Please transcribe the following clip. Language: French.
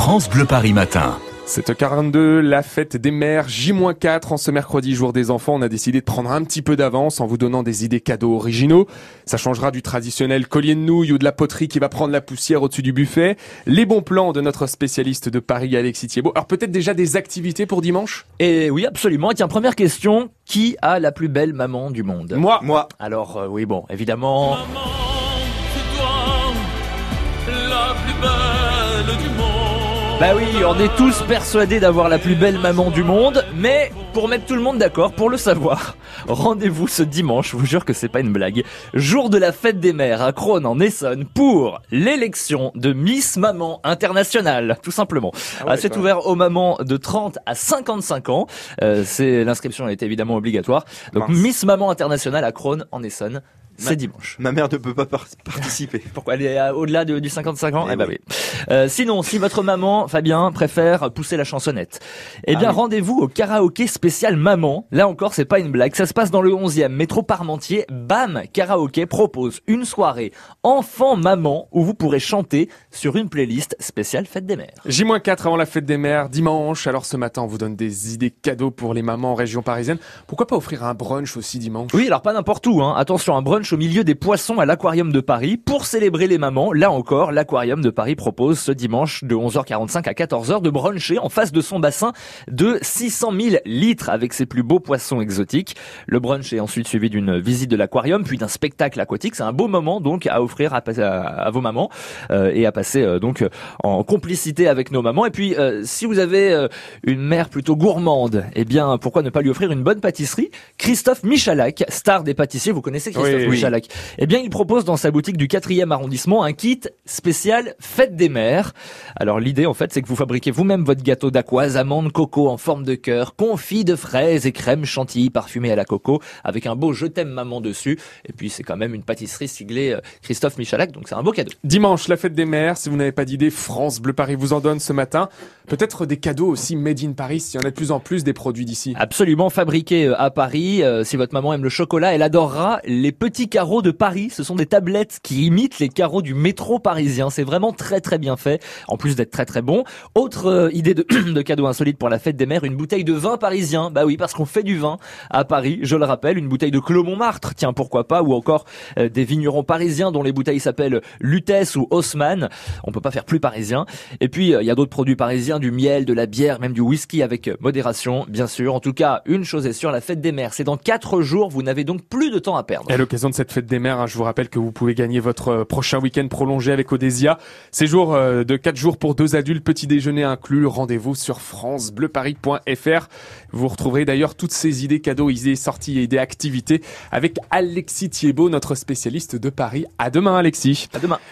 France Bleu Paris Matin. 7h42, la fête des mères, J-4 en ce mercredi jour des enfants. On a décidé de prendre un petit peu d'avance en vous donnant des idées cadeaux originaux. Ça changera du traditionnel collier de nouilles ou de la poterie qui va prendre la poussière au-dessus du buffet. Les bons plans de notre spécialiste de Paris, Alexis Thiebaud. Alors peut-être déjà des activités pour dimanche? Et oui, absolument. Tiens, première question. Qui a la plus belle maman du monde? Moi Moi. Alors, euh, oui, bon, évidemment... Bah oui, on est tous persuadés d'avoir la plus belle maman du monde, mais pour mettre tout le monde d'accord, pour le savoir, rendez-vous ce dimanche, je vous jure que c'est pas une blague, jour de la fête des mères à Crone en Essonne pour l'élection de Miss Maman Internationale, tout simplement. Ah ouais, c'est ouvert aux mamans de 30 à 55 ans. Euh, c'est l'inscription est évidemment obligatoire. Donc Mince. Miss Maman Internationale à Crone en Essonne, c'est Ma- dimanche. Ma mère ne peut pas par- participer. Pourquoi elle est euh, au-delà de- du 55 ans? Eh Eh bah oui. oui. Euh, sinon, si votre maman, Fabien, préfère pousser la chansonnette, eh bien Ah oui. rendez-vous au karaoké spécial maman. Là encore, c'est pas une blague. Ça se passe dans le 11e métro Parmentier. Bam Karaoké propose une soirée enfant maman où vous pourrez chanter sur une playlist spéciale fête des mères. J-4 avant la fête des mères, dimanche. Alors ce matin, on vous donne des idées cadeaux pour les mamans en région parisienne. Pourquoi pas offrir un brunch aussi dimanche? Oui, alors pas n'importe où. Hein. Attention, un brunch au milieu des poissons à l'aquarium de Paris. Pour célébrer les mamans, là encore, l'aquarium de Paris propose ce dimanche de 11h45 à 14h de bruncher en face de son bassin de 600 000 litres avec ses plus beaux poissons exotiques. Le brunch est ensuite suivi d'une visite de l'aquarium, puis d'un spectacle aquatique. C'est un beau moment donc à offrir à, vos mamans euh, et à passer euh, donc en complicité avec nos mamans. Et puis, euh, si vous avez une mère plutôt gourmande, eh bien, pourquoi ne pas lui offrir une bonne pâtisserie? Christophe Michalak, star des pâtissiers, vous connaissez Christophe oui. Michalak Eh bien, il propose dans sa boutique du 4e arrondissement un kit spécial fête des mères. Alors, l'idée, en fait, c'est que vous fabriquez vous-même votre gâteau d'aquoise, amandes, coco en forme de cœur, confit de fraises et crème chantilly parfumée à la coco, avec un beau je t'aime maman dessus. Et puis, c'est quand même une pâtisserie siglée euh, Christophe Michalak, donc c'est un beau cadeau. Dimanche, la fête des mères. Si vous n'avez pas d'idée, France Bleu Paris vous en donne ce matin. Peut-être des cadeaux aussi made in Paris. Il y en a de plus en plus des produits d'ici. Absolument fabriqué euh, à Paris. Euh, si votre maman aime le chocolat, elle adorera les petits carreaux de Paris. Ce sont des tablettes qui imitent les carreaux du métro parisien. C'est vraiment très très bien fait, en plus d'être très très bon. Autre euh, idée de, de cadeau insolite pour la fête des mères, une bouteille de vin parisien. Bah oui, parce qu'on fait du vin à Paris, je le rappelle, une bouteille de Clos Montmartre, tiens pourquoi pas, ou encore euh, des vignerons parisiens dont les bouteilles s'appellent Lutèce ou Haussmann. On peut pas faire plus parisien. Et puis euh, il y a d'autres produits parisiens, du miel, de la bière, même du whisky avec euh, modération, bien sûr. En tout cas, une chose est sûre, la fête des mères, c'est dans quatre jours. Vous n'avez donc plus de temps à perdre. L'occasion de cette fête des mères, hein, je vous rappelle que vous pouvez gagner votre euh, prochain week-end prolongé avec Odésia. Séjour euh, de 4 jours pour deux adultes, petit déjeuner inclus. Rendez-vous sur francebleuparis.fr. Vous retrouverez d'ailleurs toutes ces idées cadeaux, idées sorties et idées activités avec Alexis Thiebaud, notre spécialiste de Paris. À demain Alexis. À demain.